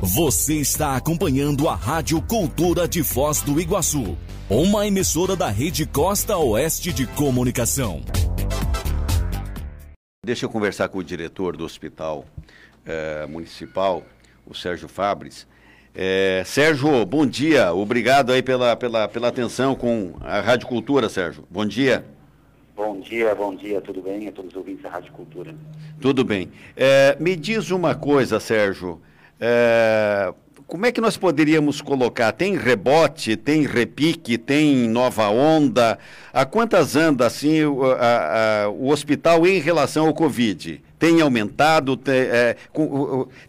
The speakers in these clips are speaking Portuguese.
Você está acompanhando a Rádio Cultura de Foz do Iguaçu, uma emissora da Rede Costa Oeste de Comunicação. Deixa eu conversar com o diretor do Hospital eh, Municipal, o Sérgio Fabres. Eh, Sérgio, bom dia. Obrigado aí pela, pela, pela atenção com a Rádio Cultura, Sérgio. Bom dia. Bom dia, bom dia, tudo bem? A todos os ouvintes da Rádio Cultura. Tudo bem. Eh, me diz uma coisa, Sérgio. É, como é que nós poderíamos colocar? Tem rebote, tem repique, tem nova onda? A quantas anda assim o, a, a, o hospital em relação ao Covid? Tem aumentado? Tem, é,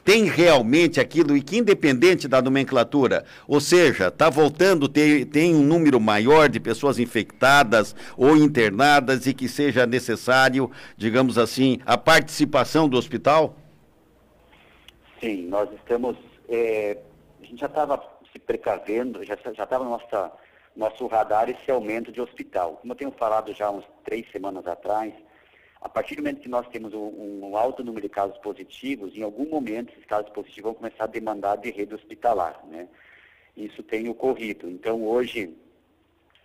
tem realmente aquilo e que independente da nomenclatura, ou seja, está voltando, tem, tem um número maior de pessoas infectadas ou internadas e que seja necessário, digamos assim, a participação do hospital? Sim, nós estamos. É, a gente já estava se precavendo, já estava no nosso radar esse aumento de hospital. Como eu tenho falado já uns três semanas atrás, a partir do momento que nós temos um, um, alto número de casos positivos, em algum momento esses casos positivos vão começar a demandar de rede hospitalar. Né? Isso tem ocorrido. Então, hoje,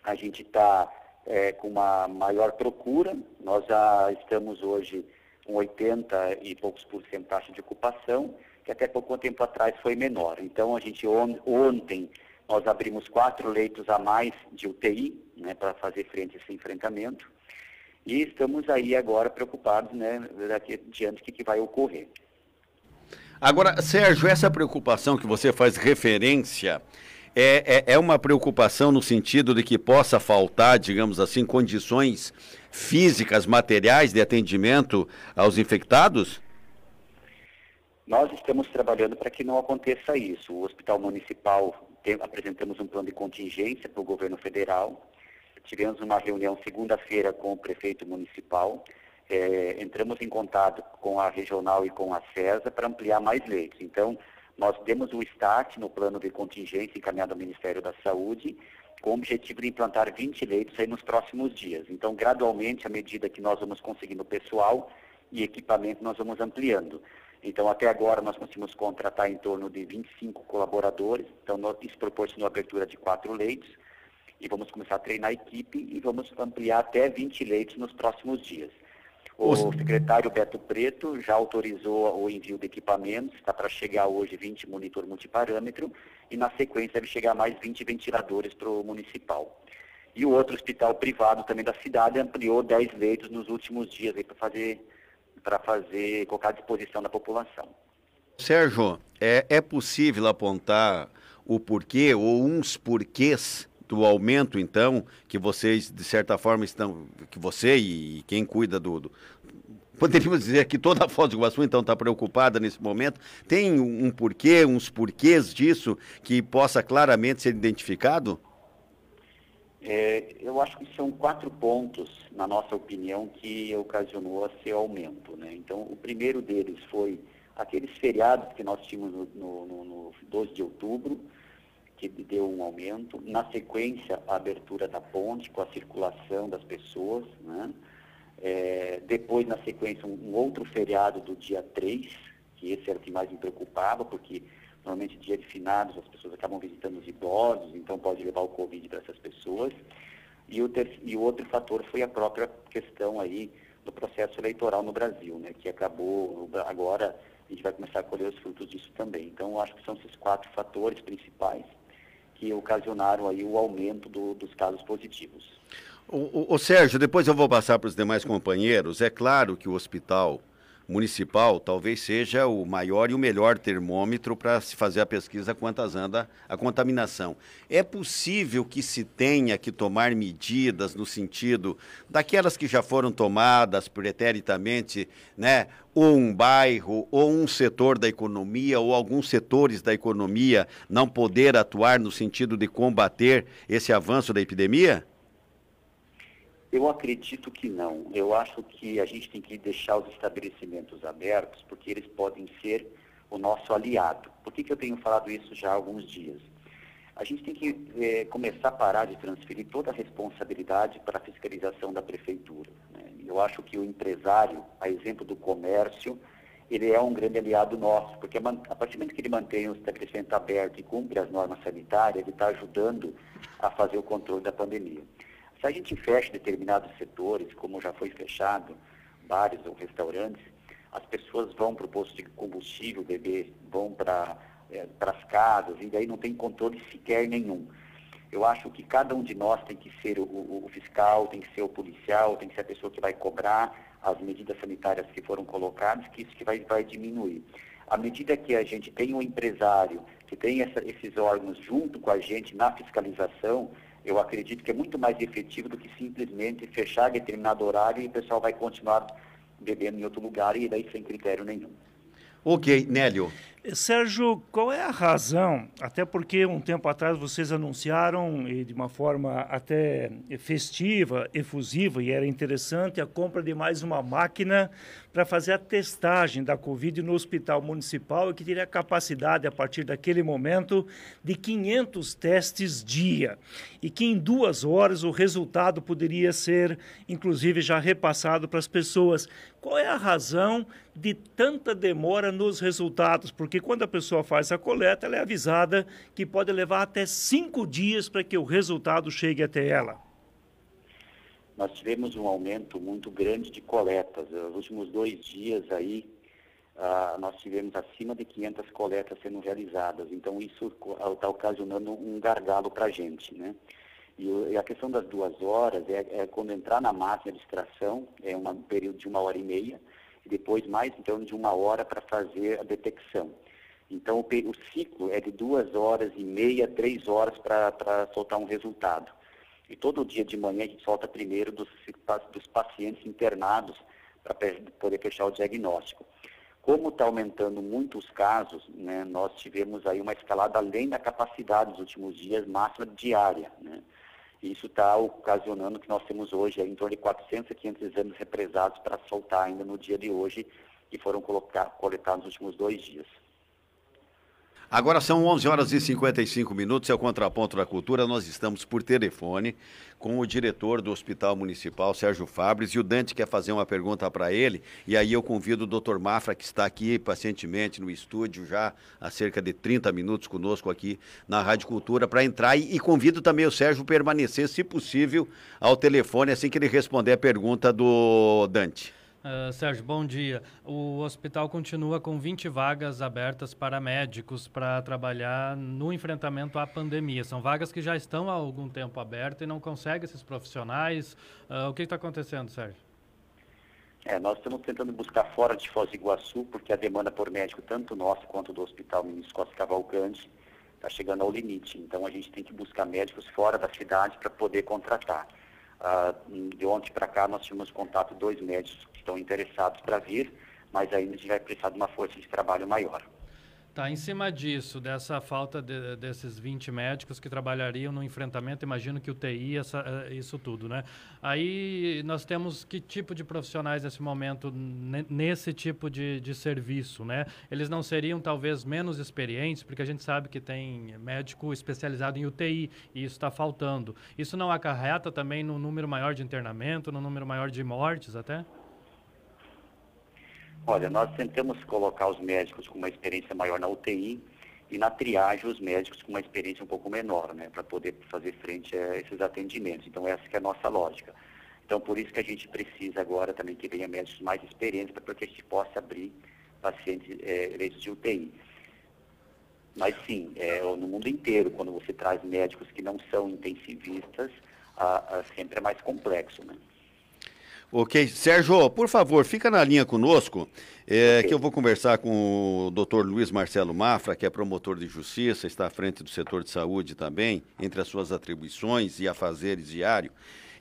a gente está é, com uma maior procura, nós já estamos hoje com 80 e poucos por cento taxa de ocupação, que até pouco tempo atrás foi menor. Então, a gente on, ontem nós abrimos quatro leitos a mais de UTI, né, para fazer frente a esse enfrentamento. E estamos aí agora preocupados, né, daqui adiante, o que, que vai ocorrer. Agora, Sérgio, essa preocupação que você faz referência é, é, é, uma preocupação no sentido de que possa faltar, digamos assim, condições físicas, materiais de atendimento aos infectados? Nós estamos trabalhando para que não aconteça isso. O Hospital Municipal tem, apresentamos um plano de contingência para o governo federal. Tivemos uma reunião segunda-feira com o prefeito municipal. É, entramos em contato com a regional e com a CESA para ampliar mais leitos. Então, nós demos o start no plano de contingência encaminhado ao Ministério da Saúde, com o objetivo de implantar 20 leitos nos próximos dias. Então, gradualmente, à medida que nós vamos conseguindo pessoal e equipamento, nós vamos ampliando. Então, até agora, nós conseguimos contratar em torno de 25 colaboradores. Então, isso proporcionou a abertura de quatro leitos. E vamos começar a treinar a equipe e vamos ampliar até 20 leitos nos próximos dias. O secretário Beto Preto já autorizou o envio de equipamentos, está para chegar hoje 20 monitor multiparâmetro e na sequência deve chegar mais 20 ventiladores para o municipal. E o outro hospital privado também da cidade ampliou 10 leitos nos últimos dias para fazer para fazer, colocar à disposição da população. Sérgio, é, é possível apontar o porquê ou uns porquês do aumento, então, que vocês, de certa forma, estão. que você e quem cuida do. do poderíamos dizer que toda a Foz do Iguaçu, então, está preocupada nesse momento. Tem um porquê, uns porquês disso que possa claramente ser identificado? É, eu acho que são quatro pontos, na nossa opinião, que ocasionou esse aumento. Né? Então, o primeiro deles foi aqueles feriados que nós tínhamos no, no, no 12 de outubro, que deu um aumento. Na sequência, a abertura da ponte, com a circulação das pessoas. Né? É, depois, na sequência, um, um outro feriado do dia 3, que esse era o que mais me preocupava, porque Normalmente, dia de finados, as pessoas acabam visitando os idosos, então pode levar o Covid para essas pessoas. E o, ter, e o outro fator foi a própria questão aí do processo eleitoral no Brasil, né, que acabou agora, a gente vai começar a colher os frutos disso também. Então, acho que são esses quatro fatores principais que ocasionaram aí o aumento do, dos casos positivos. O, o, o Sérgio, depois eu vou passar para os demais companheiros. É claro que o hospital municipal talvez seja o maior e o melhor termômetro para se fazer a pesquisa quantas anda a contaminação. É possível que se tenha que tomar medidas no sentido daquelas que já foram tomadas preternamente, né? Ou um bairro, ou um setor da economia, ou alguns setores da economia não poder atuar no sentido de combater esse avanço da epidemia? Eu acredito que não. Eu acho que a gente tem que deixar os estabelecimentos abertos, porque eles podem ser o nosso aliado. Por que, que eu tenho falado isso já há alguns dias? A gente tem que é, começar a parar de transferir toda a responsabilidade para a fiscalização da prefeitura. Né? Eu acho que o empresário, a exemplo do comércio, ele é um grande aliado nosso, porque a partir do momento que ele mantém o estabelecimento aberto e cumpre as normas sanitárias, ele está ajudando a fazer o controle da pandemia. Se a gente fecha determinados setores, como já foi fechado, bares ou restaurantes, as pessoas vão para o posto de combustível beber, vão para é, as casas, e daí não tem controle sequer nenhum. Eu acho que cada um de nós tem que ser o, o, o fiscal, tem que ser o policial, tem que ser a pessoa que vai cobrar as medidas sanitárias que foram colocadas, que isso que vai, vai diminuir. À medida que a gente tem um empresário que tem essa, esses órgãos junto com a gente na fiscalização, eu acredito que é muito mais efetivo do que simplesmente fechar determinado horário e o pessoal vai continuar bebendo em outro lugar e daí sem critério nenhum. Ok, Nélio. Sérgio, qual é a razão? Até porque um tempo atrás vocês anunciaram, e de uma forma até festiva, efusiva, e era interessante, a compra de mais uma máquina para fazer a testagem da Covid no hospital municipal e que teria capacidade, a partir daquele momento, de 500 testes dia. E que em duas horas o resultado poderia ser, inclusive, já repassado para as pessoas. Qual é a razão de tanta demora nos resultados? Porque porque quando a pessoa faz a coleta, ela é avisada que pode levar até cinco dias para que o resultado chegue até ela. Nós tivemos um aumento muito grande de coletas. Nos últimos dois dias aí, ah, nós tivemos acima de 500 coletas sendo realizadas. Então, isso está ocasionando um gargalo para a gente, né? E, a questão das duas horas é, é, quando entrar na máquina de extração, é um período de uma hora e meia, e depois mais torno de uma hora para fazer a detecção. Então, o, o, ciclo é de duas horas e meia, três horas para soltar um resultado. E todo dia de manhã a gente solta primeiro dos, dos pacientes internados para poder fechar o diagnóstico. Como está aumentando muito os casos, né, nós tivemos aí uma escalada além da capacidade nos últimos dias, máxima diária. Né? Isso está ocasionando que nós temos hoje em torno de 400 a 500 exames represados para soltar ainda no dia de hoje, que foram coletados nos últimos dois dias. Agora são 11 horas e 55 minutos, é o Contraponto da Cultura. Nós estamos por telefone com o diretor do Hospital Municipal, Sérgio Fabres, e o Dante quer fazer uma pergunta para ele. E aí eu convido o doutor Mafra, que está aqui pacientemente no estúdio já há cerca de 30 minutos conosco aqui na Rádio Cultura, para entrar. E, e convido também o Sérgio a permanecer, se possível, ao telefone assim que ele responder a pergunta do Dante. Uh, Sérgio, bom dia. O hospital continua com 20 vagas abertas para médicos para trabalhar no enfrentamento à pandemia. São vagas que já estão há algum tempo abertas e não conseguem esses profissionais. Uh, o que está acontecendo, Sérgio? É, nós estamos tentando buscar fora de Foz do Iguaçu, porque a demanda por médico, tanto nosso quanto do Hospital Ministro Costa Cavalcante, está chegando ao limite. Então a gente tem que buscar médicos fora da cidade para poder contratar. Uh, de ontem para cá nós tivemos contato dois médicos que estão interessados para vir, mas ainda a gente vai precisar de uma força de trabalho maior. Tá, em cima disso, dessa falta de, desses 20 médicos que trabalhariam no enfrentamento, imagino que o TI, essa, eh, isso tudo, né? Aí nós temos que tipo de profissionais nesse momento, nesse tipo de, de serviço, né? Eles não seriam talvez menos experientes, porque a gente sabe que tem médico especializado em UTI e isso está faltando. Isso não acarreta também no número maior de internamento, no número maior de mortes até? Olha, nós tentamos colocar os médicos com uma experiência maior na UTI e na triagem os médicos com uma experiência um pouco menor, né, para poder fazer frente a esses atendimentos. Então essa é a nossa lógica. Então por isso que a gente precisa agora também que venha médicos mais experientes para que a gente possa abrir pacientes é, de UTI. Mas sim, é, no mundo inteiro, quando você traz médicos que não são intensivistas, a, a, sempre é mais complexo, né? Ok. Sérgio, por favor, fica na linha conosco, é, okay. que eu vou conversar com o doutor Luiz Marcelo Mafra, que é promotor de justiça, está à frente do setor de saúde também, entre as suas atribuições e afazeres diário.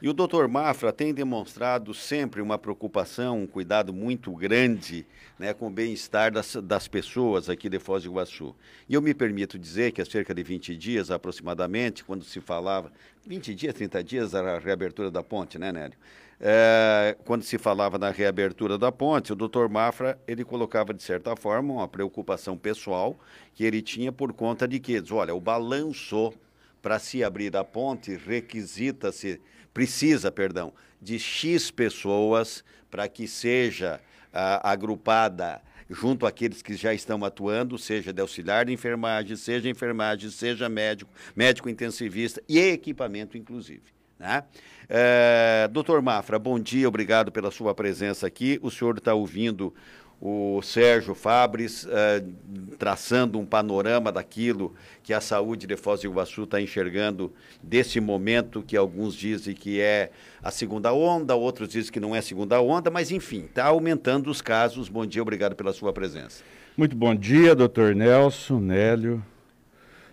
E o doutor Mafra tem demonstrado sempre uma preocupação, um cuidado muito grande né, com o bem-estar das, das pessoas aqui de Foz do Iguaçu. E eu me permito dizer que há cerca de 20 dias aproximadamente, quando se falava, 20 dias, 30 dias, a reabertura da ponte, né, Nélio? É, quando se falava na reabertura da ponte, o doutor Mafra ele colocava, de certa forma, uma preocupação pessoal que ele tinha por conta de que, olha, o balanço para se abrir a ponte requisita-se, precisa, perdão, de X pessoas para que seja agrupada junto àqueles que já estão atuando, seja de auxiliar de enfermagem, seja enfermagem, seja médico, médico intensivista e equipamento, inclusive. Né? É, doutor Mafra, bom dia, obrigado pela sua presença aqui. O senhor está ouvindo o Sérgio Fabres é, traçando um panorama daquilo que a saúde de Foz do Iguaçu está enxergando desse momento que alguns dizem que é a segunda onda, outros dizem que não é a segunda onda, mas enfim, está aumentando os casos. Bom dia, obrigado pela sua presença. Muito bom dia, doutor Nelson, Nélio,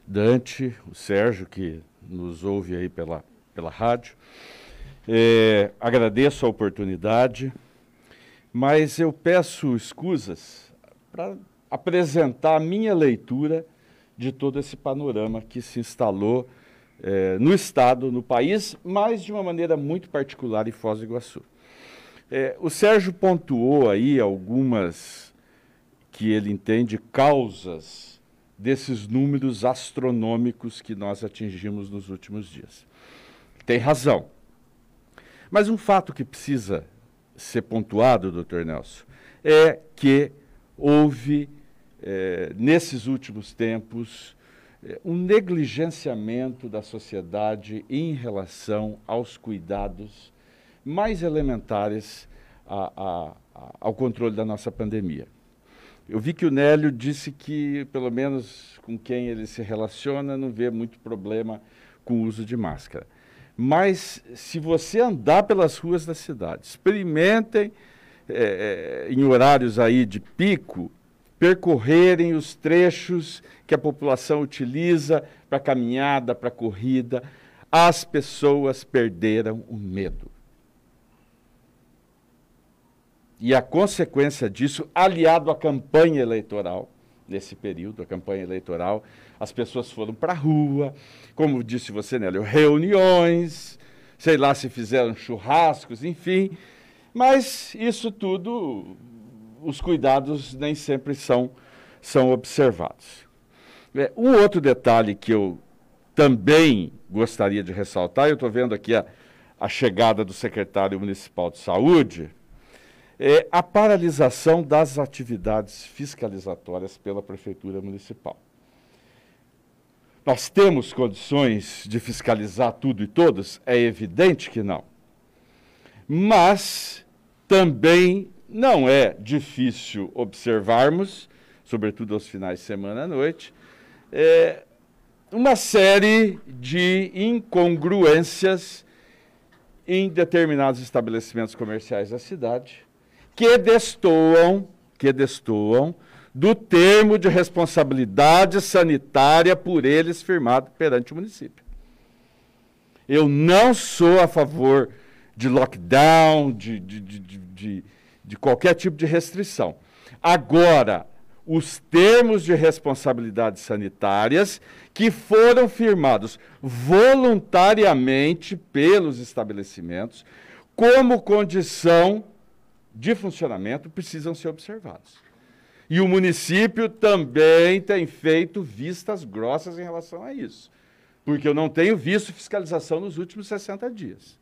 Dante, o Sérgio, que nos ouve aí pela, pela rádio. É, agradeço a oportunidade, mas eu peço escusas para apresentar a minha leitura de todo esse panorama que se instalou é, no Estado, no país, mas de uma maneira muito particular em Foz do Iguaçu. É, o Sérgio pontuou aí algumas que ele entende causas desses números astronômicos que nós atingimos nos últimos dias. Tem razão. Mas um fato que precisa ser pontuado, doutor Nelson, é que houve, é, nesses últimos tempos, é, um negligenciamento da sociedade em relação aos cuidados mais elementares a, a, a, ao controle da nossa pandemia. Eu vi que o Nélio disse que, pelo menos com quem ele se relaciona, não vê muito problema com o uso de máscara. Mas se você andar pelas ruas da cidade, experimentem é, em horários aí de pico, percorrerem os trechos que a população utiliza para caminhada, para corrida, as pessoas perderam o medo. E a consequência disso, aliado à campanha eleitoral, nesse período, a campanha eleitoral, as pessoas foram para a rua, como disse você, Nélio, reuniões, sei lá se fizeram churrascos, enfim. Mas isso tudo, os cuidados nem sempre são, são observados. É, um outro detalhe que eu também gostaria de ressaltar, eu estou vendo aqui a, a chegada do secretário municipal de saúde, é a paralisação das atividades fiscalizatórias pela Prefeitura Municipal. Nós temos condições de fiscalizar tudo e todos? É evidente que não. Mas também não é difícil observarmos, sobretudo aos finais de semana à noite, é, uma série de incongruências em determinados estabelecimentos comerciais da cidade que destoam, que destoam do termo de responsabilidade sanitária por eles firmado perante o município. Eu não sou a favor de lockdown, de, de, de, de, de qualquer tipo de restrição. Agora, os termos de responsabilidade sanitárias que foram firmados voluntariamente pelos estabelecimentos como condição de funcionamento precisam ser observados. E o município também tem feito vistas grossas em relação a isso. Porque eu não tenho visto fiscalização nos últimos 60 dias.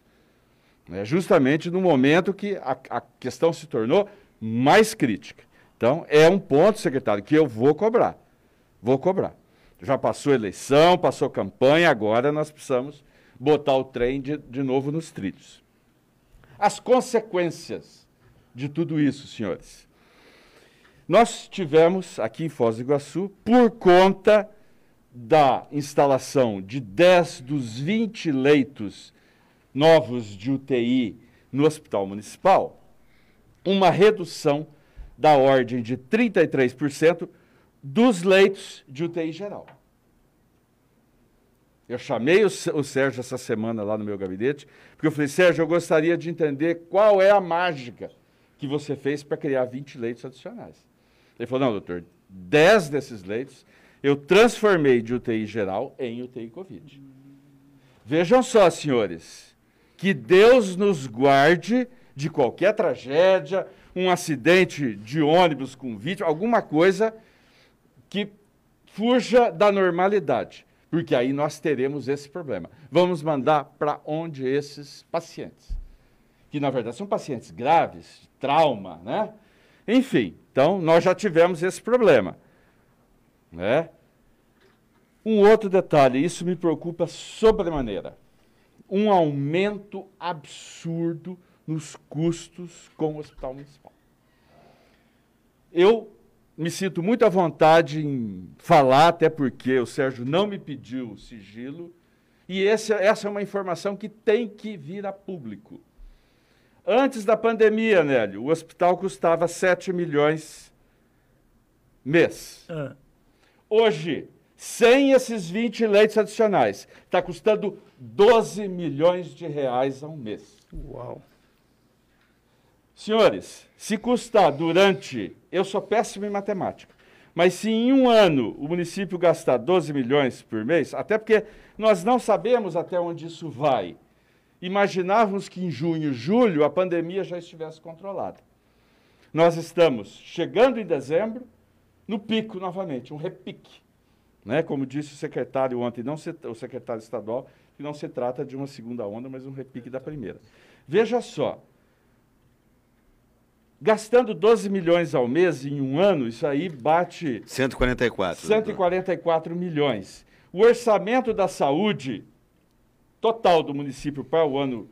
É justamente no momento que a, a questão se tornou mais crítica. Então, é um ponto, secretário, que eu vou cobrar. Vou cobrar. Já passou eleição, passou campanha, agora nós precisamos botar o trem de, de novo nos trilhos. As consequências de tudo isso, senhores. Nós tivemos aqui em Foz do Iguaçu, por conta da instalação de 10 dos 20 leitos novos de UTI no Hospital Municipal, uma redução da ordem de 33% dos leitos de UTI geral. Eu chamei o, Sérgio essa semana lá no meu gabinete, porque eu falei, Sérgio, eu gostaria de entender qual é a mágica que você fez para criar 20 leitos adicionais. Ele falou: não, doutor, 10 desses leitos eu transformei de UTI geral em UTI Covid. Vejam só, senhores, que Deus nos guarde de qualquer tragédia, um acidente de ônibus com vítima, alguma coisa que fuja da normalidade, porque aí nós teremos esse problema. Vamos mandar para onde esses pacientes? que na verdade são pacientes graves, trauma, né? Enfim, então nós já tivemos esse problema. Né? Um outro detalhe, isso me preocupa sobremaneira. Um aumento absurdo nos custos com o hospital municipal. Eu me sinto muito à vontade em falar, até porque o Sérgio não me pediu sigilo, e esse, essa é uma informação que tem que vir a público. Antes da pandemia, Nélio, o hospital custava 7 milhões mês. Ah. Hoje, sem esses 20 leitos adicionais, está custando 12 milhões de reais ao mês. Uau! Senhores, se custar durante. Eu sou péssimo em matemática. Mas se em um ano o município gastar 12 milhões por mês, até porque nós não sabemos até onde isso vai. Imaginávamos que em junho, julho, a pandemia já estivesse controlada. Nós estamos chegando em dezembro, no pico novamente, um repique. Né? Como disse o secretário ontem, não se, o secretário estadual, que não se trata de uma segunda onda, mas um repique da primeira. Veja só, Gastando 12 milhões ao mês em um ano, isso aí bate. 144. 144 milhões. O orçamento da saúde total do município para o ano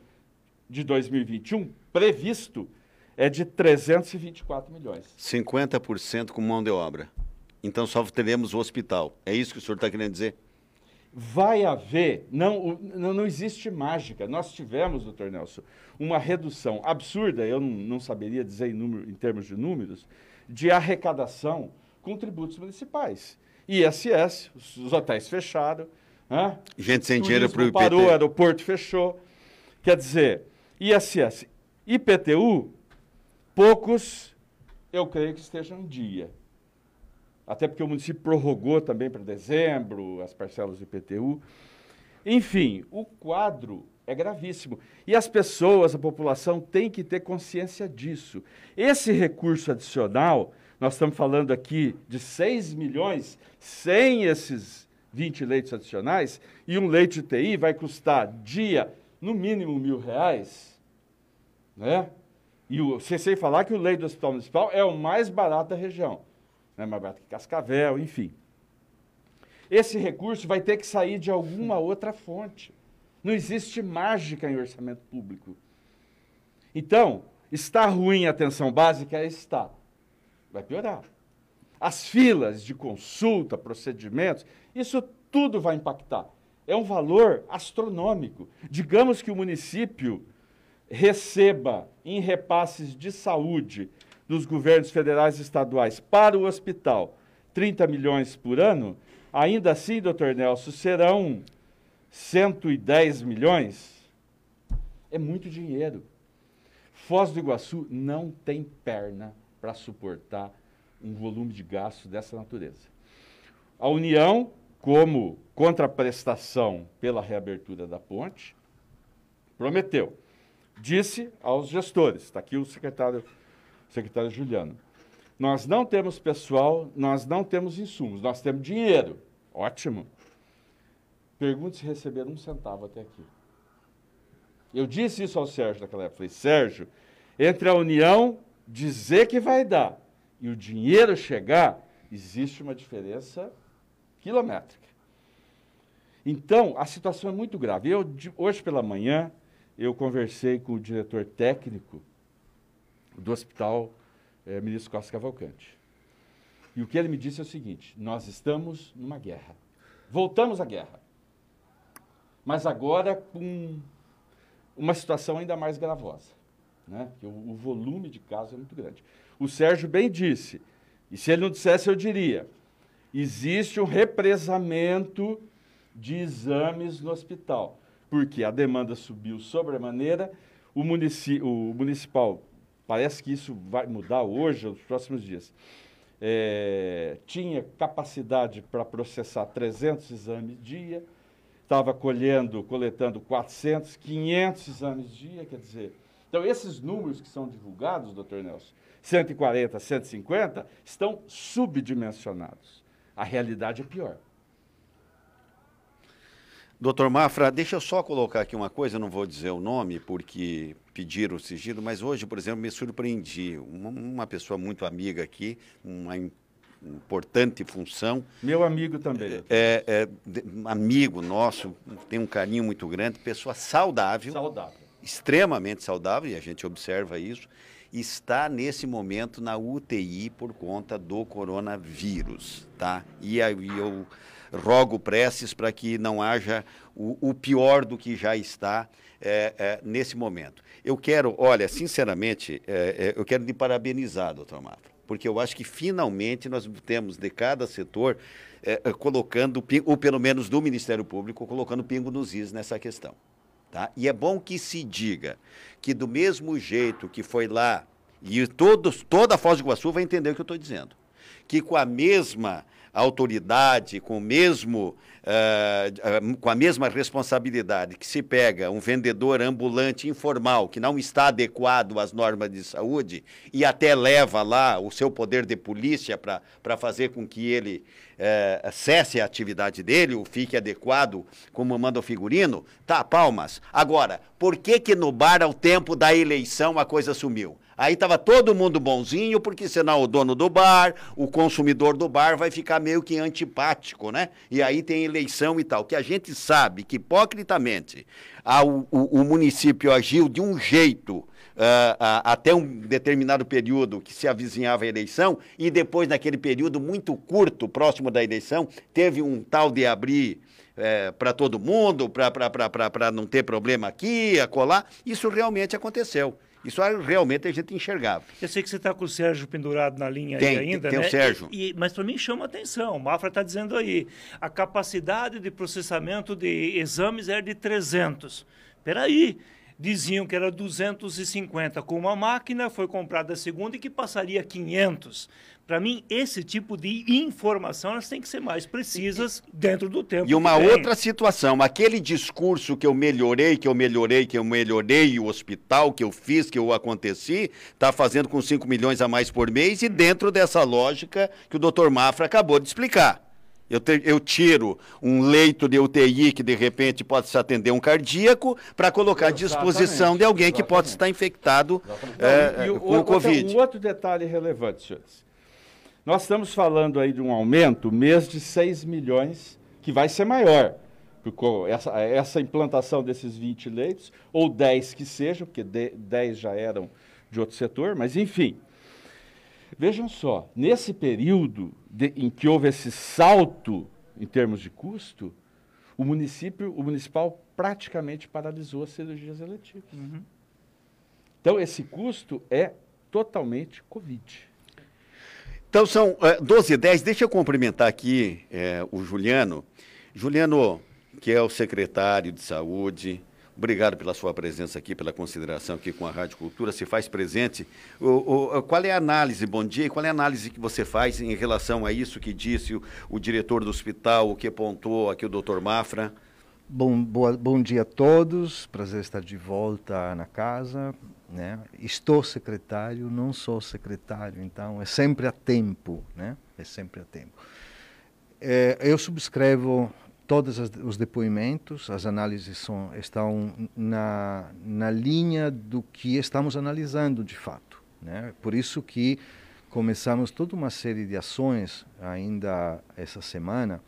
de 2021, previsto, é de 324 milhões. 50% com mão de obra. Então só teremos o hospital. É isso que o senhor está querendo dizer? vai haver, não, não, existe mágica. Nós tivemos, doutor Nelson, uma redução absurda, eu não, não saberia dizer em, número, em termos de números, de arrecadação com tributos municipais. ISS, os, os hotéis fecharam, né? gente sem dinheiro para o IPTU. parou, o aeroporto fechou. Quer dizer, ISS, IPTU, poucos, eu creio que estejam em dia até porque o município prorrogou também para dezembro as parcelas do IPTU. Enfim, o quadro é gravíssimo. E as pessoas, a população, tem que ter consciência disso. Esse recurso adicional, nós estamos falando aqui de 6 milhões, sem esses 20 leitos adicionais, e um leite de TI vai custar dia, no mínimo, mil reais. Né? E o, sem falar que o leito do Hospital Municipal é o mais barato da região né, mais barato que Cascavel, enfim. Esse recurso vai ter que sair de alguma outra fonte. Não existe mágica em orçamento público. Então, está ruim a atenção básica? Está. Vai piorar. As filas de consulta, procedimentos, isso tudo vai impactar. É um valor astronômico. Digamos que o município receba em repasses de saúde dos governos federais e estaduais para o hospital 30 milhões por ano, ainda assim, doutor Nelson, serão 110 milhões? É muito dinheiro. Foz do Iguaçu não tem perna para suportar um volume de gasto dessa natureza. A União, como contraprestação pela reabertura da ponte, prometeu, disse aos gestores, está aqui o secretário secretário Juliano. Nós não temos pessoal, nós não temos insumos, nós temos dinheiro. Ótimo. Pergunte se receberam um centavo até aqui. Eu disse isso ao Sérgio naquela época. Falei, Sérgio, entre a União dizer que vai dar e o dinheiro chegar, existe uma diferença quilométrica. Então, a situação é muito grave. Eu, hoje pela manhã, eu conversei com o diretor técnico do Hospital é, Ministro Costa Cavalcante. E o que ele me disse é o seguinte: nós estamos numa guerra. Voltamos à guerra. Mas agora com uma situação ainda mais gravosa. Né? O, o volume de casos é muito grande. O Sérgio bem disse, e se ele não dissesse, eu diria: existe um represamento de exames no hospital, porque a demanda subiu sobremaneira, o, munici o municipal Parece que isso vai mudar hoje, nos próximos dias. É, tinha capacidade para processar 300 exames dia, estava colhendo, coletando 400, 500 exames dia, quer dizer. Então, esses números que são divulgados, doutor Nelson, 140, 150, estão subdimensionados. A realidade é pior. Doutor Mafra, deixa eu só colocar aqui uma coisa, eu não vou dizer o nome, porque pediram o sigilo, mas hoje, por exemplo, me surpreendi. Uma, uma pessoa muito amiga aqui, uma importante função. Meu amigo também. É, é, amigo nosso, tem um carinho muito grande, pessoa saudável. Saudável. Extremamente saudável, e a gente observa isso, está nesse momento na UTI por conta do coronavírus, tá? E aí eu rogo preces para que não haja o, o, pior do que já está é, é, nesse momento. Eu quero, olha, sinceramente, é, é eu quero lhe parabenizar, doutor Mafra porque eu acho que finalmente nós temos de cada setor é, é colocando, ou pelo menos do Ministério Público, colocando pingo nos is nessa questão. Tá? E é bom que se diga que do mesmo jeito que foi lá, e todos, toda a Foz do Iguaçu vai entender o que eu estou dizendo, que com a mesma autoridade, com o mesmo uh, com a mesma responsabilidade que se pega um vendedor ambulante informal que não está adequado às normas de saúde e até leva lá o seu poder de polícia para fazer com que ele uh, cesse a atividade dele ou fique adequado como manda o figurino, tá, palmas. Agora, por que que no bar ao tempo da eleição a coisa sumiu? Aí estava todo mundo bonzinho, porque senão o dono do bar, o consumidor do bar vai ficar meio que antipático, né? E aí tem eleição e tal. Que a gente sabe que, hipocritamente, a, o, o, município agiu de um jeito. Uh, uh, até um determinado período que se avizinhava a eleição, e depois, naquele período muito curto, próximo da eleição, teve um tal de abrir é, para todo mundo, para não ter problema aqui, acolá. Isso realmente aconteceu. Isso realmente a gente enxergava. Eu sei que você está com o Sérgio pendurado na linha tem, aí ainda, tem né? o Sérgio. E, e, mas para mim chama atenção. O Mafra está dizendo aí, a capacidade de processamento de exames é de 300. Espera aí diziam que era 250 com uma máquina, foi comprada a segunda e que passaria 500. Para mim, esse tipo de informação elas têm que ser mais precisas dentro do tempo. E uma outra situação, aquele discurso que eu melhorei, que eu melhorei, que eu melhorei o hospital, que eu fiz, que eu aconteci, está fazendo com 5 milhões a mais por mês e dentro dessa lógica que o doutor Mafra acabou de explicar. Eu, te, eu, tiro um leito de UTI que de repente pode se atender um cardíaco para colocar à disposição de alguém exatamente. que pode estar infectado é, o, com o, Covid. Um outro detalhe relevante, senhores. Nós estamos falando aí de um aumento mês de 6 milhões, que vai ser maior. Porque essa, essa implantação desses 20 leitos, ou 10 que sejam, porque 10 já eram de outro setor, mas enfim. Vejam só, nesse período de, em que houve esse salto em termos de custo, o município, o municipal praticamente paralisou as cirurgias eletivas. Uhum. Então, esse custo é totalmente Covid. Então, são é, 12 e 10. Deixa eu cumprimentar aqui é, o Juliano. Juliano, que é o secretário de Saúde, Obrigado pela sua presença aqui, pela consideração aqui com a Rádio Cultura, se faz presente. O, o, qual é a análise, bom dia, qual é a análise que você faz em relação a isso que disse o, o diretor do hospital, o que apontou aqui o doutor Mafra? Bom, boa, bom dia a todos, prazer estar de volta na casa. Né? Estou secretário, não sou secretário, então é sempre a tempo, né? é sempre a tempo. É, eu subscrevo todos os depoimentos, as análises são, estão na, na linha do que estamos analisando de fato. Né? Por isso que começamos toda uma série de ações ainda essa semana,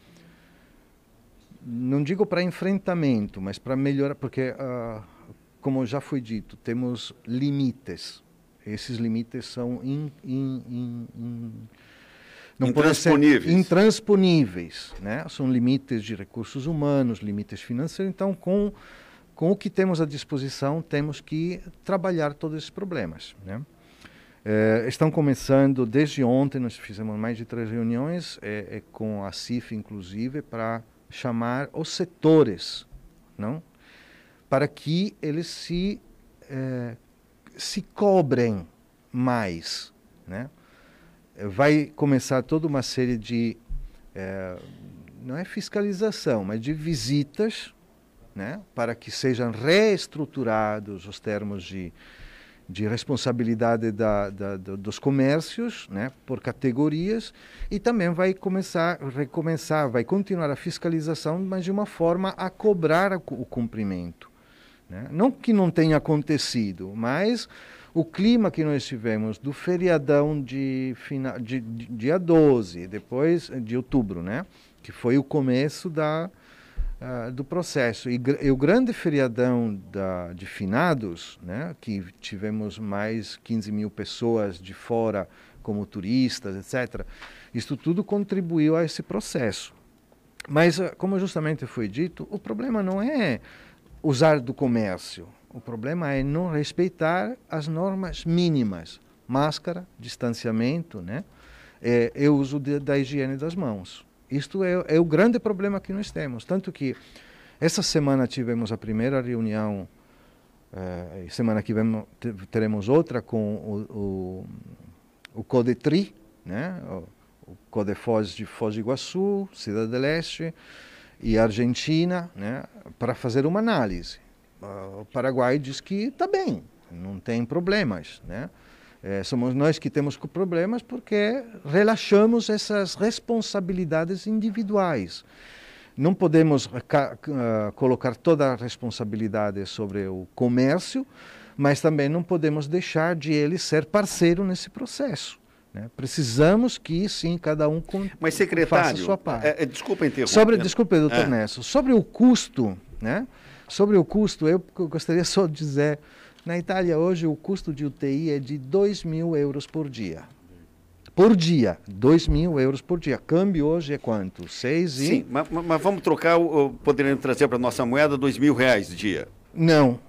não digo para enfrentamento, mas para melhorar, porque, uh, como já foi dito, temos limites. Esses limites são in, in, in, não intransponíveis. intransponíveis, né? São limites de recursos humanos, limites financeiros. Então, com com o que temos à disposição, temos que trabalhar todos esses problemas, né? É, estão começando desde ontem, nós fizemos mais de três reuniões é, é, com a CIF, inclusive, para chamar os setores, não? Para que eles se se cobrem mais, né? vai começar toda uma série de, é, não é fiscalização, mas de visitas, né, para que sejam reestruturados os termos de, de responsabilidade da, da, dos comércios, né, por categorias, e também vai começar, recomeçar, vai continuar a fiscalização, mas de uma forma a cobrar o cumprimento. Né? Não que não tenha acontecido, mas o clima que nós tivemos do feriadão de, final, de, de dia 12, depois de outubro, né? que foi o começo da, uh, do processo. E, e, o grande feriadão da, de finados, né? que tivemos mais 15 mil pessoas de fora como turistas, etc., isso tudo contribuiu a esse processo. Mas, ah, como justamente foi dito, o problema não é usar do comércio. O problema é não respeitar as normas mínimas. Máscara, distanciamento, né? É, o uso de, da higiene das mãos. Isto é, é, o grande problema que nós temos. Tanto que essa semana tivemos a primeira reunião, é, semana que vem teremos outra com o, o, o CODETRI, né? o, o CODEFOS de Foz do Iguaçu, Cidade do Leste, e Argentina, né, para fazer uma análise. Uh, o Paraguai diz que está bem, não tem problemas, né? É, somos nós que temos problemas porque relaxamos essas responsabilidades individuais. Não podemos colocar toda a responsabilidade sobre o comércio, mas também não podemos deixar de ele ser parceiro nesse processo. Né? Precisamos que, sim, cada um Mas, secretário, faça a sua parte. É, é, desculpa interromper. Sobre, desculpe, doutor é. Sobre o custo, né? sobre o custo, eu gostaria só de dizer, na Itália hoje o custo de UTI é de 2 mil euros por dia. Por dia, 2 mil euros por dia. Câmbio hoje é quanto? 6 e... Sim, mas, mas vamos trocar, poderíamos trazer para a nossa moeda 2 mil reais dia? Não.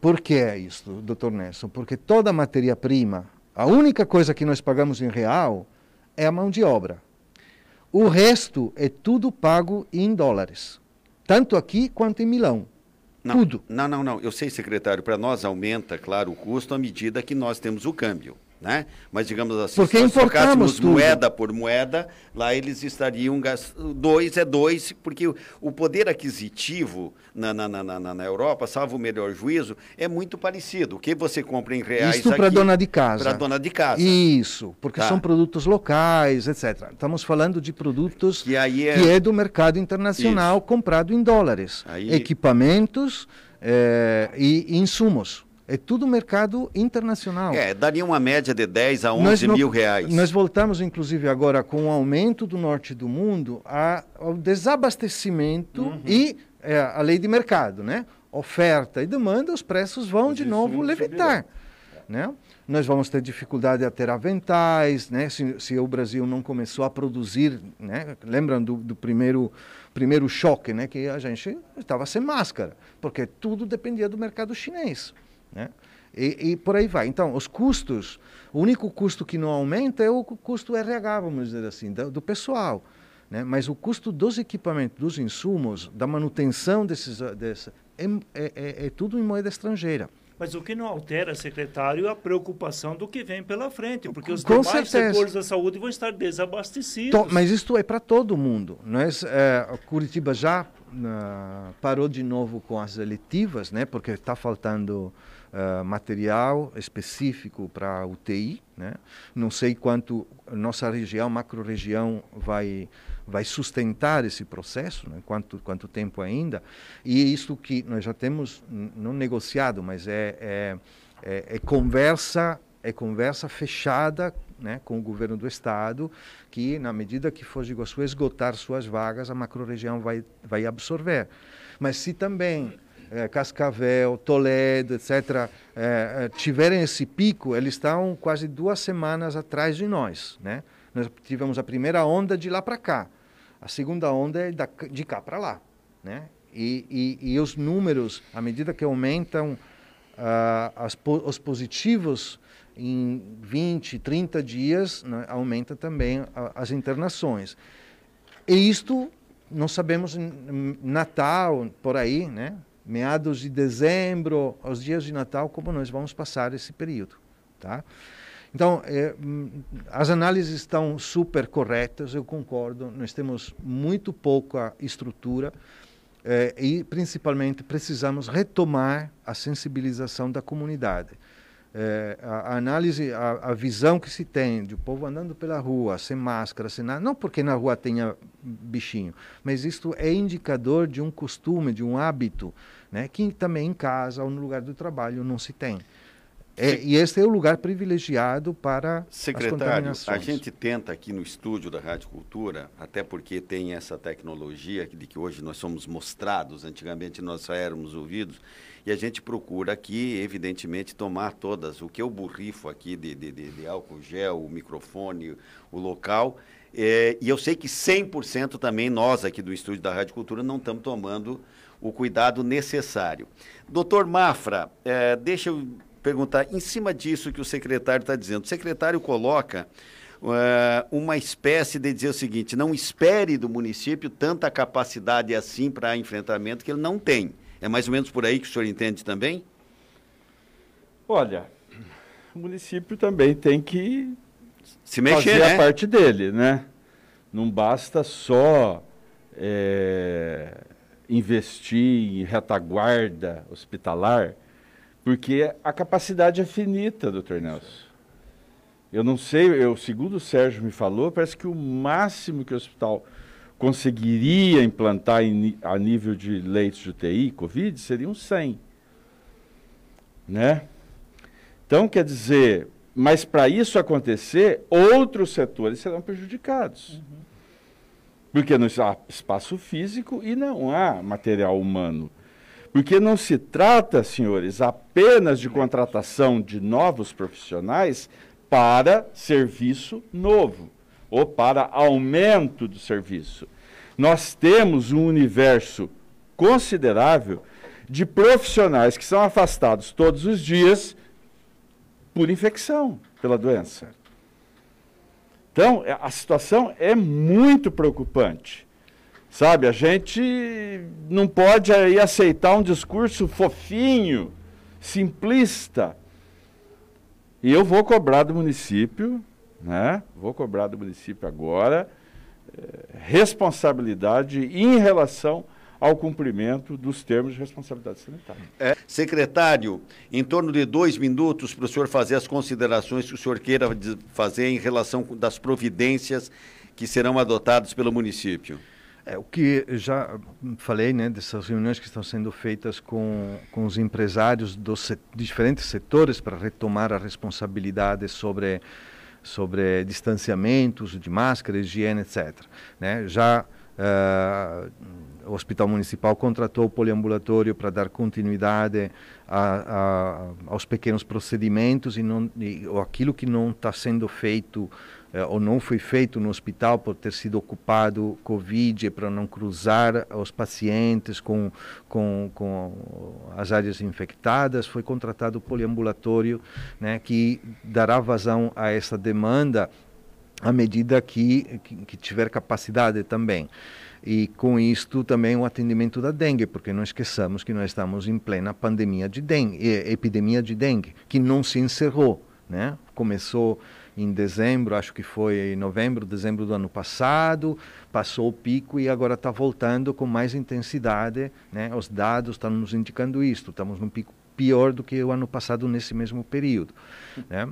Por que é isso, doutor Nelson? Porque toda matéria-prima a única coisa que nós pagamos em real é a mão de obra. O resto é tudo pago em dólares, tanto aqui quanto em Milão. Não, tudo. Não, não, não. Eu sei, secretário, para nós aumenta, claro, o custo à medida que nós temos o câmbio né? Mas digamos assim, Porque se nós trocássemos moeda por moeda, lá eles estariam gastando. Dois é dois, porque o poder aquisitivo na, na, na, na, na Europa, salvo o melhor juízo, é muito parecido. O que você compra em reais. Isso para dona de casa. Para dona de casa. Isso, porque tá. são produtos locais, etc. Estamos falando de produtos que, aí é... que é do mercado internacional Isso. comprado em dólares. Aí... Equipamentos é, e insumos. É tudo mercado internacional. É, daria uma média de 10 a 11 nós, mil reais. Nós voltamos, inclusive, agora com o aumento do norte do mundo a, ao desabastecimento uhum. e é, a lei de mercado, né? Oferta e demanda, os preços vão Mas de novo levitar. Né? Nós vamos ter dificuldade a ter aventais, né? se, se o Brasil não começou a produzir, né? lembram do, do primeiro primeiro choque, né? que a gente estava sem máscara, porque tudo dependia do mercado chinês. Né? E, e, por aí vai. Então, os custos, o único custo que não aumenta é o custo RH, vamos dizer assim, do, do pessoal. Né? Mas o custo dos equipamentos, dos insumos, da manutenção desses, dessa, é, é, é, é tudo em moeda estrangeira. Mas o que não altera, secretário, é a preocupação do que vem pela frente, porque os Com demais certeza. setores da saúde vão estar desabastecidos. mas isto é para todo mundo. Nós, é, Curitiba já uh, parou de novo com as eletivas, né, porque está faltando uh, material específico para UTI. Né? Não sei quanto nossa região, macro-região, vai, vai sustentar esse processo, né? quanto, quanto tempo ainda. E é isso que nós já temos, não negociado, mas é, é, é, é conversa é conversa fechada né, com o governo do estado, que na medida que Foz do Iguaçu esgotar suas vagas, a macro-região vai, vai absorver. Mas se também é, Cascavel, Toledo, etc., é, é, tiverem esse pico, eles estão quase duas semanas atrás de nós. Né? Nós tivemos a primeira onda de lá para cá, a segunda onda é da, de cá para lá. Né? E, e, e, os números, à medida que aumentam, uh, as, os positivos em 20, 30 dias, né, aumenta também a, as internações. E isto, nós sabemos, Natal, por aí, né? Meados de dezembro, aos dias de Natal, como nós vamos passar esse período. Tá? Então, é, as análises estão super corretas, eu concordo. Nós temos muito pouca estrutura é, e, principalmente, precisamos retomar a sensibilização da comunidade. É, a, a, análise, a, a, visão que se tem de o povo andando pela rua sem máscara, sem nada, não porque na rua tenha bichinho, mas isto é indicador de um costume, de um hábito, né, que também em casa ou no lugar do trabalho não se tem. É, e este é o lugar privilegiado para Secretário, a gente tenta aqui no estúdio da Rádio Cultura, até porque tem essa tecnologia de que hoje nós somos mostrados, antigamente nós só éramos ouvidos, e a gente procura aqui, evidentemente, tomar todas, o que eu borrifo aqui de, de, de, de álcool gel, o microfone, o local, é, e eu sei que 100% também nós aqui do estúdio da Rádio Cultura não estamos tomando o cuidado necessário. Doutor Mafra, é, deixa eu perguntar, em cima disso que o secretário está dizendo, o secretário coloca uh, uma espécie de dizer o seguinte: não espere do município tanta capacidade assim para enfrentamento que ele não tem. É mais ou menos por aí que o senhor entende também? Olha, o município também tem que se mexer, fazer né? a parte dele, né? Não basta só é, investir em retaguarda hospitalar porque a capacidade é finita, doutor Nelson. Eu não sei, eu, segundo o Sérgio me falou, parece que o máximo que o hospital conseguiria implantar em, a nível de leitos de UTI, Covid, seriam 100. Né? Então, quer dizer, mas para isso acontecer, outros setores serão prejudicados. Uhum. Porque não há espaço físico e não há material humano. Porque não se trata, senhores, apenas de contratação de novos profissionais para serviço novo ou para aumento do serviço. Nós temos um universo considerável de profissionais que são afastados todos os dias por infecção pela doença. Então, a situação é muito preocupante. Sabe, a gente não pode aí aceitar um discurso fofinho, simplista. E eu vou cobrar do município, né? Vou cobrar do município agora eh, responsabilidade em relação ao cumprimento dos termos de responsabilidade sanitária. É, secretário, em torno de dois minutos para o senhor fazer as considerações que o senhor queira fazer em relação das providências que serão adotadas pelo município. É, o que já falei, né, dessas reuniões que estão sendo feitas com, com os empresários dos set, diferentes setores para retomar a responsabilidade sobre sobre distanciamentos de máscara, higiene, etc. Né? Já uh, o Hospital Municipal contratou o poliambulatório para dar continuidade a, a, aos pequenos procedimentos e, não, e aquilo que não está sendo feito eh, ou não foi feito no hospital por ter sido ocupado Covid para não cruzar os pacientes com, com, com as áreas infectadas, foi contratado o poliambulatório né, que dará vazão a essa demanda à medida que, que, que tiver capacidade também e com isto também o atendimento da dengue, porque não esqueçamos que nós estamos em plena pandemia de dengue, epidemia de dengue, que não se encerrou, né? Começou em dezembro, acho que foi em novembro, dezembro do ano passado, passou o pico e agora está voltando com mais intensidade. Né? Os dados estão nos indicando isso. Estamos num pico pior do que o ano passado nesse mesmo período. Né?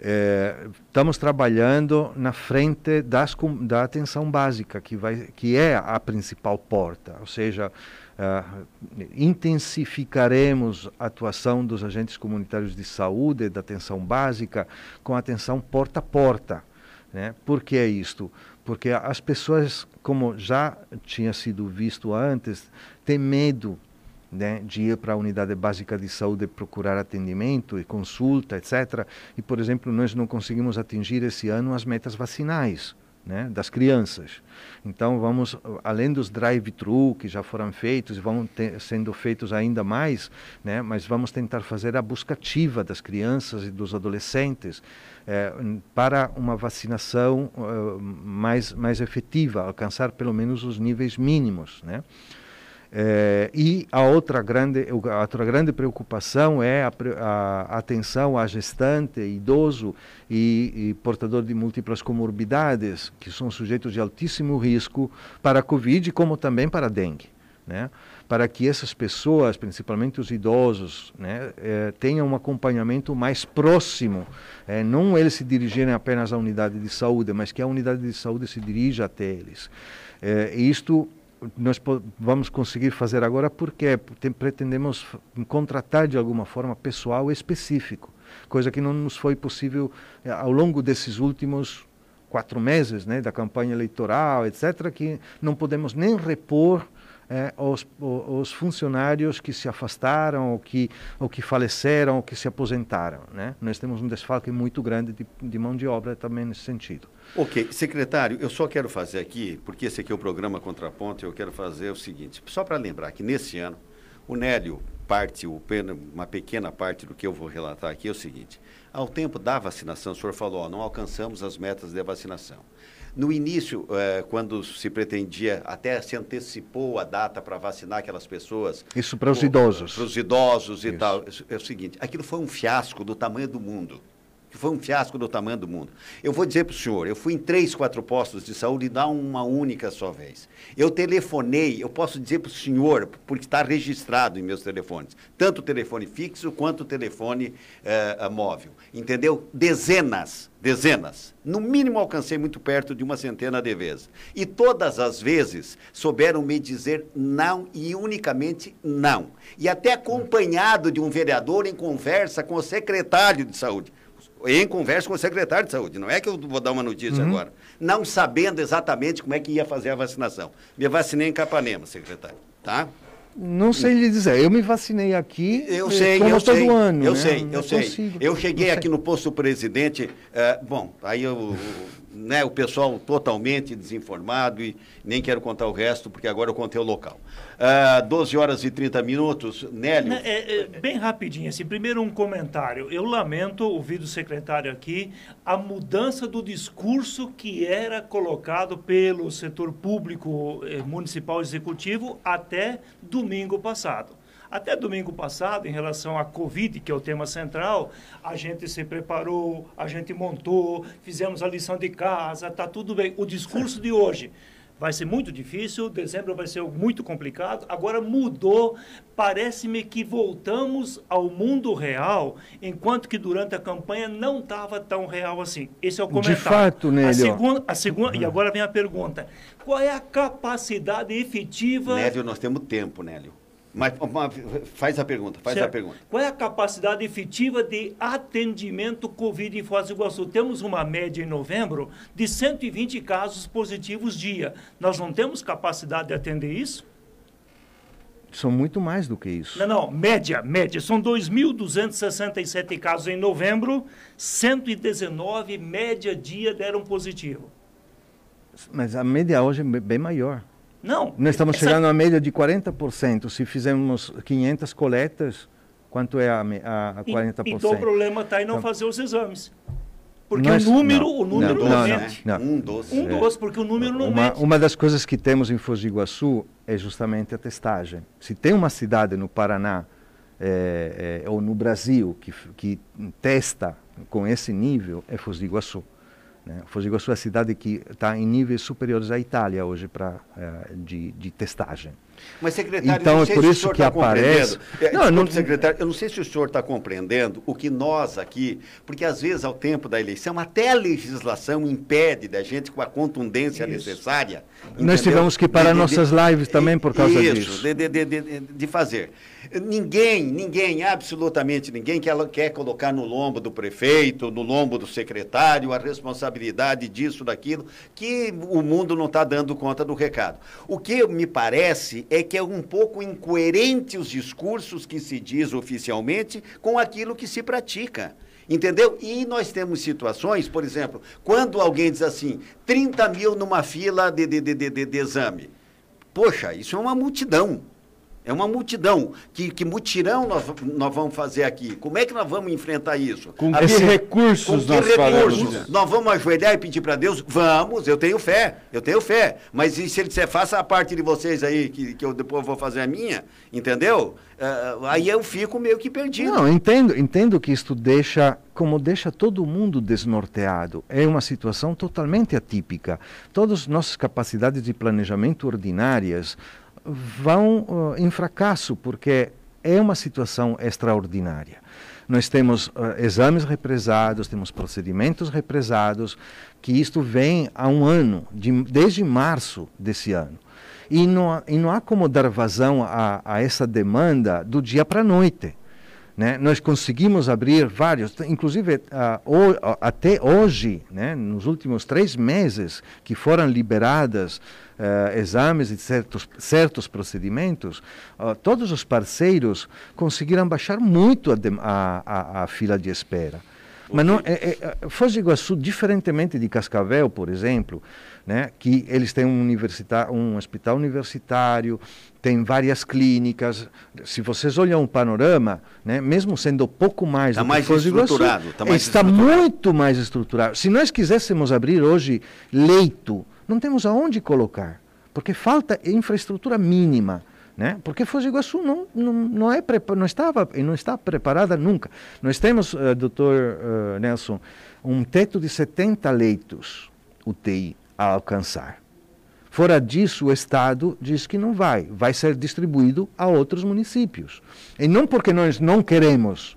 É, estamos trabalhando na frente das, da atenção básica, que, vai, que é a principal porta, ou seja, Uh, intensificaremos a atuação dos agentes comunitários de saúde, da atenção básica, com atenção porta a porta. Né? Por que isto? Porque as pessoas, como já tinha sido visto antes, têm medo né, de ir para a unidade básica de saúde procurar atendimento e consulta, etc. E, por exemplo, nós não conseguimos atingir esse ano as metas vacinais né, das crianças. Então vamos, além dos drive-thru que já foram feitos e vão ter, sendo feitos ainda mais, né, mas vamos tentar fazer a busca ativa das crianças e dos adolescentes é, para uma vacinação uh, mais mais efetiva, alcançar pelo menos os níveis mínimos, né? É, e a outra grande, a outra grande preocupação é a, a atenção à gestante, idoso e, e, portador de múltiplas comorbidades, que são sujeitos de altíssimo risco para a Covid, como também para a dengue. né? para que essas pessoas, principalmente os idosos, né, eh, tenham um acompanhamento mais próximo. Eh, não eles se dirigirem apenas à unidade de saúde, mas que a unidade de saúde se dirija até eles. Isto nós vamos conseguir fazer agora porque pretendemos contratar de alguma forma pessoal específico, coisa que não nos foi possível eh, ao longo desses últimos quatro meses né, da campanha eleitoral, etc., que não podemos nem repor é, os, os, funcionários que se afastaram, ou que, ou que faleceram, ou que se aposentaram. Né? Nós temos um desfalque muito grande de, de mão de obra também nesse sentido. Ok, secretário, eu só quero fazer aqui, porque esse aqui é o programa Contraponto, eu quero fazer o seguinte, só para lembrar que nesse ano, o Nélio parte, uma pequena parte do que eu vou relatar aqui é o seguinte, ao tempo da vacinação, o senhor falou, ó, não alcançamos as metas de vacinação. No início, é, quando se pretendia, até se antecipou a data para vacinar aquelas pessoas. Isso para os idosos. Para os idosos e Isso. tal. É o seguinte: aquilo foi um fiasco do tamanho do mundo que foi um fiasco do tamanho do mundo. Eu vou dizer para o senhor, eu fui em três, quatro postos de saúde e não uma única só vez. Eu telefonei, eu posso dizer para o senhor, porque está registrado em meus telefones, tanto o telefone fixo quanto o telefone uh, móvel. Entendeu? Dezenas, dezenas. No mínimo alcancei muito perto de uma centena de vezes. E todas as vezes souberam me dizer não e unicamente não. E até acompanhado de um vereador em conversa com o secretário de saúde em conversa com o secretário de saúde. Não é que eu vou dar uma notícia uhum. agora. Não sabendo exatamente como é que ia fazer a vacinação. Me vacinei em Capanema, secretário. Tá? Não sei lhe dizer. Eu me vacinei aqui. Eu sei, eu todo sei. ano. Eu né? sei, eu, sei. Consigo, eu cheguei aqui no posto presidente. Uh, bom, aí eu né, o pessoal totalmente desinformado e nem quero contar o resto, porque agora eu contei o local. Uh, ah, 12 horas e 30 minutos, Nélio. É, é, bem rapidinho, assim, primeiro um comentário. Eu lamento ouvir do secretário aqui a mudança do discurso que era colocado pelo setor público eh, municipal executivo até domingo passado. Até domingo passado, em relação à Covid, que é o tema central, a gente se preparou, a gente montou, fizemos a lição de casa, está tudo bem. O discurso de hoje vai ser muito difícil, dezembro vai ser muito complicado. Agora mudou, parece-me que voltamos ao mundo real, enquanto que durante a campanha não estava tão real assim. Esse é o comentário. De fato, Nélio. A segunda, a segunda, uhum. E agora vem a pergunta. Qual é a capacidade efetiva... Nélio, nós temos tempo, Nélio. Mas, faz a pergunta, faz certo. a pergunta. Qual é a capacidade efetiva de atendimento Covid em Foz do Iguaçu? Temos uma média em novembro de 120 casos positivos dia. Nós não temos capacidade de atender isso? São muito mais do que isso. Não, não, média, média. São 2.267 casos em novembro, 119 média dia deram positivo. Mas a média hoje é bem maior. Não. Nós estamos essa... chegando a média de 40%. Se fizermos 500 coletas, quanto é a, a, a 40%? E, então o problema está em não então, fazer os exames. Porque Nós, o número, não, o número não, não, não, Um doce. Um é. doce, porque o número não uma, Uma das coisas que temos em Foz do Iguaçu é justamente a testagem. Se tem uma cidade no Paraná é, é, ou no Brasil que, que testa com esse nível, é Foz do Iguaçu. Né? Foz do Iguaçu é a cidade que está em níveis superiores à Itália hoje para uh, de, de testagem. Mas, secretário, então, é por isso que tá aparece. É, não, não, secretário, eu não sei se o senhor está compreendendo o que nós aqui, porque às vezes, ao tempo da eleição, até a legislação impede da gente com a contundência isso. necessária. Nós tivemos que parar de, de, nossas lives também por causa isso, disso. De, de, de, de fazer. Ninguém, ninguém, absolutamente ninguém quer, quer colocar no lombo do prefeito, no lombo do secretário, a responsabilidade disso, daquilo, que o mundo não está dando conta do recado. O que me parece é que é um pouco incoerente os discursos que se diz oficialmente com aquilo que se pratica. Entendeu? E nós temos situações, por exemplo, quando alguém diz assim, 30 mil numa fila de, de, de, de, de exame. Poxa, isso é uma multidão. É uma multidão. Que, que mutirão nós, nós vamos fazer aqui? Como é que nós vamos enfrentar isso? Com que recursos com que nós recursos? Nós vamos ajoelhar e pedir para Deus? Vamos, eu tenho fé, eu tenho fé. Mas e se ele disser, faça a parte de vocês aí, que, que eu depois vou fazer a minha, entendeu? Uh, aí eu fico meio que perdido. Não, entendo, entendo que isto deixa, como deixa todo mundo desnorteado. É uma situação totalmente atípica. Todas as nossas capacidades de planejamento ordinárias vão uh, em fracasso, porque é uma situação extraordinária. Nós temos uh, exames represados, temos procedimentos represados, que isto vem há um ano, de, desde março desse ano. E não, e não há como dar vazão a, a essa demanda do dia para a noite. Né? Nós conseguimos abrir vários, inclusive o, até hoje, né? nos últimos três meses que foram liberadas uh, exames e certos, certos procedimentos, todos os parceiros conseguiram baixar muito a, a, a, a fila de espera. Mas não, é, é, Foz do Iguaçu, diferentemente de Cascavel, por exemplo, né, que eles têm um, um hospital universitário, tem várias clínicas. Se vocês olham o panorama, né, mesmo sendo pouco mais tá mais estruturado, Iguaçu, tá mais está estruturado. muito mais estruturado. Se nós quiséssemos abrir hoje leito, não temos aonde colocar, porque falta infraestrutura mínima. Né? Porque Foz do Iguaçu não, não, não, é, não estava e não está preparada nunca. Nós temos, uh, doutor uh, Nelson, um teto de 70 leitos UTI a alcançar. Fora disso, o Estado diz que não vai, vai ser distribuído a outros municípios. E não porque nós não queremos.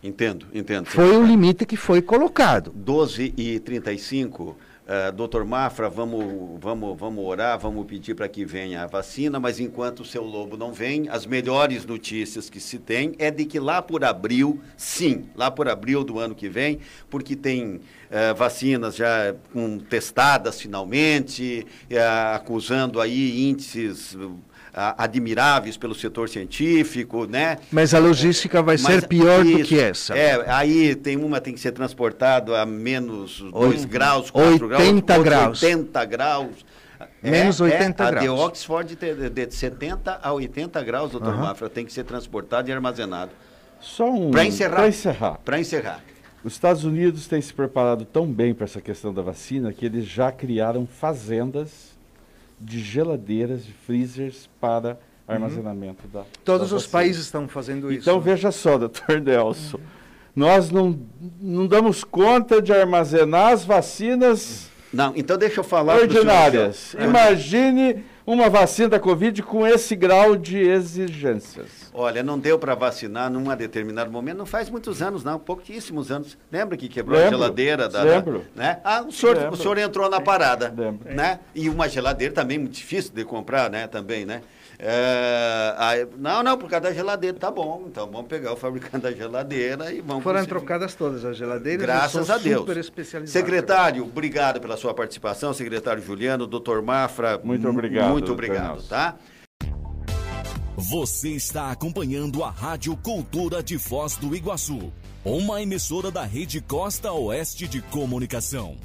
Entendo, entendo. Foi o limite que foi colocado. 12 e 35 Uh, doutor Mafra, vamos, vamos, vamos orar, vamos pedir para que venha a vacina, mas enquanto o seu lobo não vem, as melhores notícias que se tem é de que lá por abril, sim, lá por abril do ano que vem, porque tem uh, vacinas já um, testadas finalmente, uh, acusando aí índices admiráveis pelo setor científico, né? Mas a logística vai Mas, ser pior isso, do que essa. É, aí tem uma tem que ser transportado a menos 2 graus, 4 80 graus, 80 graus. Menos é, 80 é, graus. A de Oxford de, de 70 a 80 graus, doutor uhum. Mafra, tem que ser transportado e armazenado. Só um. Para encerrar. Para encerrar. Para encerrar. Os Estados Unidos têm se preparado tão bem para essa questão da vacina que eles já criaram fazendas de geladeiras, de freezers para armazenamento uhum. da. Todos da os países estão fazendo isso. Então veja só, doutor Nelson, uhum. nós não, não damos conta de armazenar as vacinas. Não, então deixa eu falar. Ordinárias. Imagine uma vacina da Covid com esse grau de exigências. Olha, não deu para vacinar num determinado momento, não faz muitos anos, não, pouquíssimos anos. Lembra que quebrou lembro, a geladeira da. Lembro. Da, né? Ah, o senhor, o senhor entrou na parada. Lembro. Né? E uma geladeira também muito difícil de comprar, né? Também, né? É, aí, não, não, por causa da geladeira, tá bom. Então vamos pegar o fabricante da geladeira e vamos. Foram conseguir. trocadas todas as geladeiras. Graças a Deus. Secretário, obrigado pela sua participação, secretário Juliano, doutor Mafra. Muito obrigado. Muito obrigado, tá? Você está acompanhando a Rádio Cultura de Foz do Iguaçu, uma emissora da Rede Costa Oeste de Comunicação.